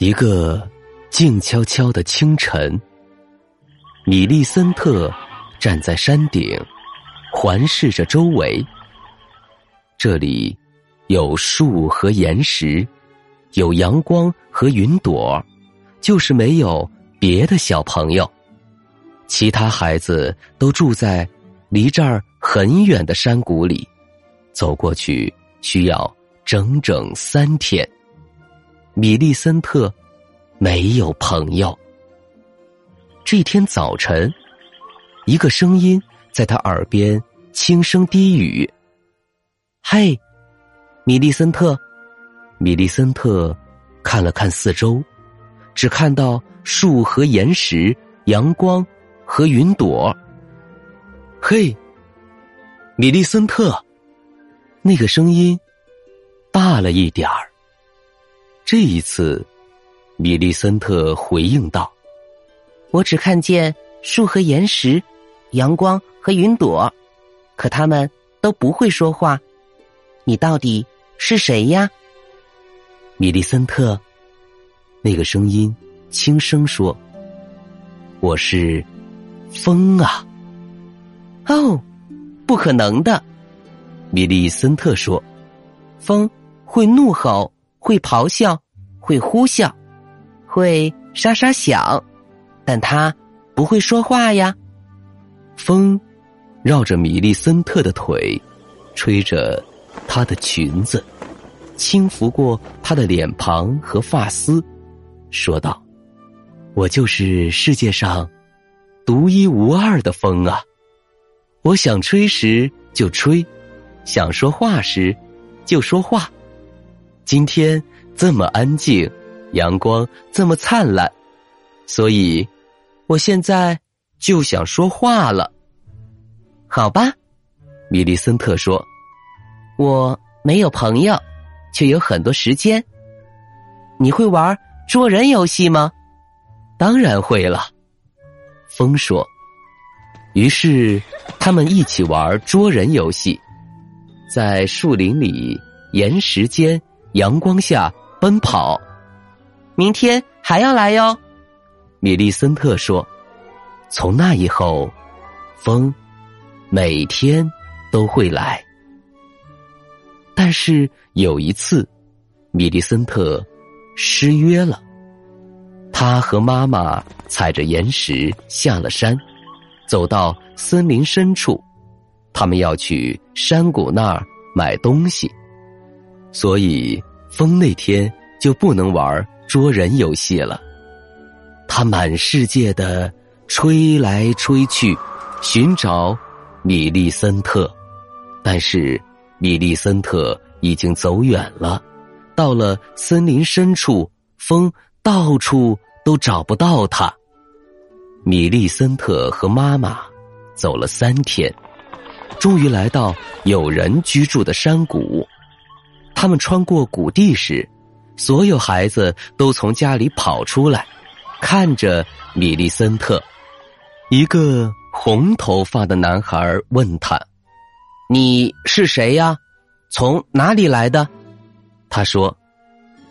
一个静悄悄的清晨，米利森特站在山顶，环视着周围。这里有树和岩石，有阳光和云朵，就是没有别的小朋友。其他孩子都住在离这儿很远的山谷里，走过去需要整整三天。米利森特没有朋友。这天早晨，一个声音在他耳边轻声低语：“嘿，米利森特！”米利森特看了看四周，只看到树和岩石、阳光和云朵。嘿，米利森特！那个声音大了一点儿。这一次，米利森特回应道：“我只看见树和岩石，阳光和云朵，可他们都不会说话。你到底是谁呀？”米利森特，那个声音轻声说：“我是风啊。”哦，不可能的，米利森特说：“风会怒吼。”会咆哮，会呼啸，会沙沙响，但他不会说话呀。风绕着米利森特的腿，吹着她的裙子，轻拂过她的脸庞和发丝，说道：“我就是世界上独一无二的风啊！我想吹时就吹，想说话时就说话。”今天这么安静，阳光这么灿烂，所以我现在就想说话了。好吧，米利森特说：“我没有朋友，却有很多时间。你会玩捉人游戏吗？”“当然会了。”风说。于是他们一起玩捉人游戏，在树林里、岩石间。阳光下奔跑，明天还要来哟。米利森特说：“从那以后，风每天都会来。但是有一次，米利森特失约了。他和妈妈踩着岩石下了山，走到森林深处，他们要去山谷那儿买东西。”所以，风那天就不能玩捉人游戏了。他满世界的吹来吹去，寻找米利森特，但是米利森特已经走远了。到了森林深处，风到处都找不到他。米利森特和妈妈走了三天，终于来到有人居住的山谷。他们穿过谷地时，所有孩子都从家里跑出来，看着米利森特。一个红头发的男孩问他：“你是谁呀？从哪里来的？”他说：“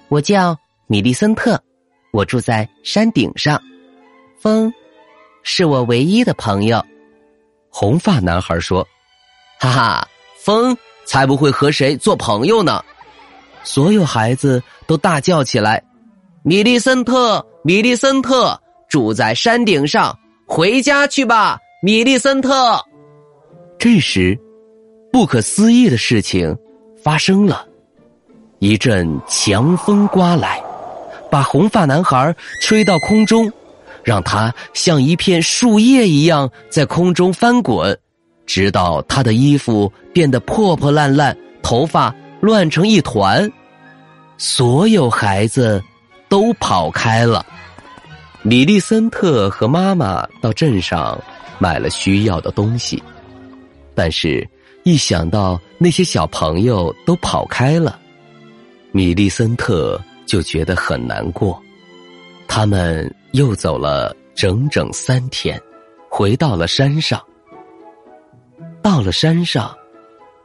我叫米利森特，我住在山顶上。风是我唯一的朋友。”红发男孩说：“哈哈，风才不会和谁做朋友呢。”所有孩子都大叫起来：“米利森特，米利森特住在山顶上，回家去吧，米利森特。”这时，不可思议的事情发生了，一阵强风刮来，把红发男孩吹到空中，让他像一片树叶一样在空中翻滚，直到他的衣服变得破破烂烂，头发乱成一团。所有孩子都跑开了。米利森特和妈妈到镇上买了需要的东西，但是，一想到那些小朋友都跑开了，米利森特就觉得很难过。他们又走了整整三天，回到了山上。到了山上，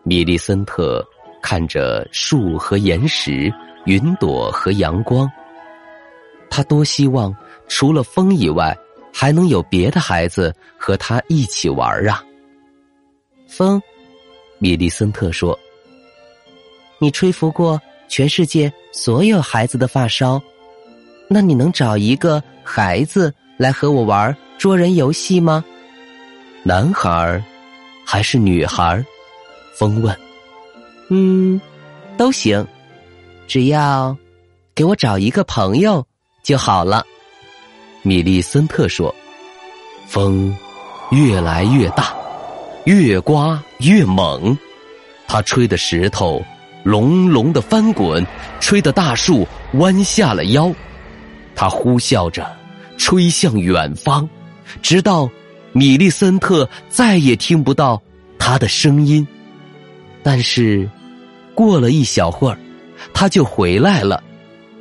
米利森特看着树和岩石。云朵和阳光，他多希望除了风以外，还能有别的孩子和他一起玩啊！风，米利森特说：“你吹拂过全世界所有孩子的发梢，那你能找一个孩子来和我玩捉人游戏吗？男孩还是女孩？”风问。“嗯，都行。”只要给我找一个朋友就好了，米利森特说。风越来越大，越刮越猛，它吹的石头隆隆的翻滚，吹的大树弯下了腰。它呼啸着吹向远方，直到米利森特再也听不到它的声音。但是过了一小会儿。他就回来了，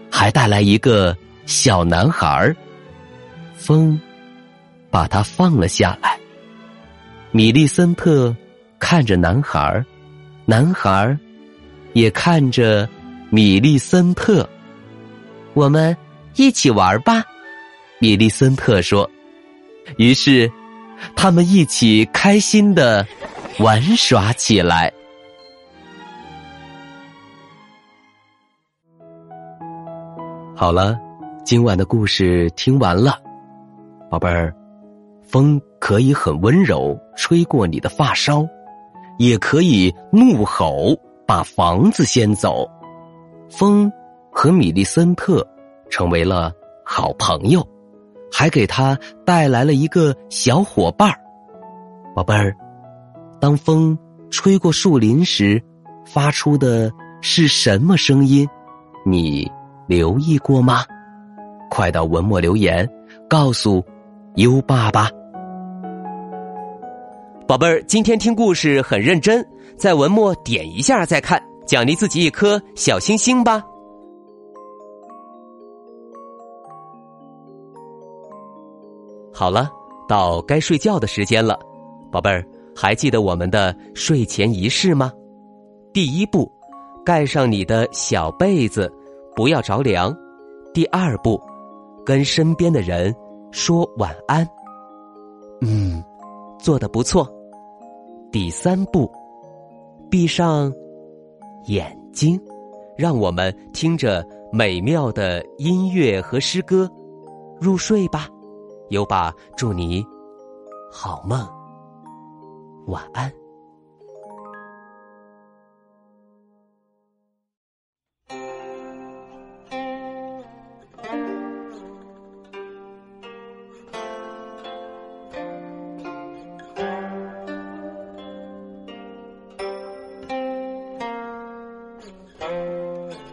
还带来一个小男孩儿。风把他放了下来。米利森特看着男孩儿，男孩儿也看着米利森特。我们一起玩吧，米利森特说。于是，他们一起开心的玩耍起来。好了，今晚的故事听完了，宝贝儿，风可以很温柔吹过你的发梢，也可以怒吼把房子掀走。风和米利森特成为了好朋友，还给他带来了一个小伙伴儿。宝贝儿，当风吹过树林时，发出的是什么声音？你？留意过吗？快到文末留言，告诉优爸爸。宝贝儿，今天听故事很认真，在文末点一下再看，奖励自己一颗小星星吧。好了，到该睡觉的时间了，宝贝儿，还记得我们的睡前仪式吗？第一步，盖上你的小被子。不要着凉。第二步，跟身边的人说晚安。嗯，做的不错。第三步，闭上眼睛，让我们听着美妙的音乐和诗歌入睡吧。有吧祝你好梦，晚安。《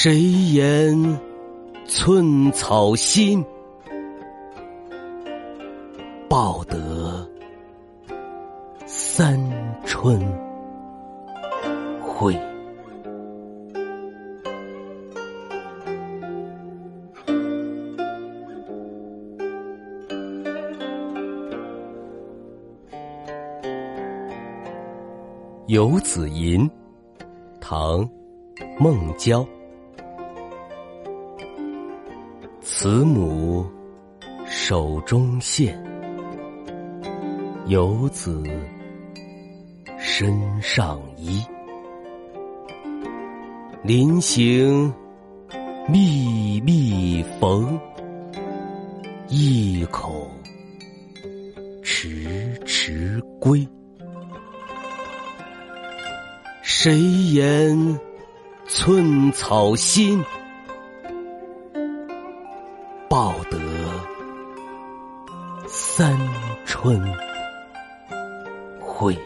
谁言寸草心，报得三春晖。《游子吟》唐·孟郊。慈母手中线，游子身上衣。临行密密缝，意恐迟迟归。谁言寸草心，三春晖。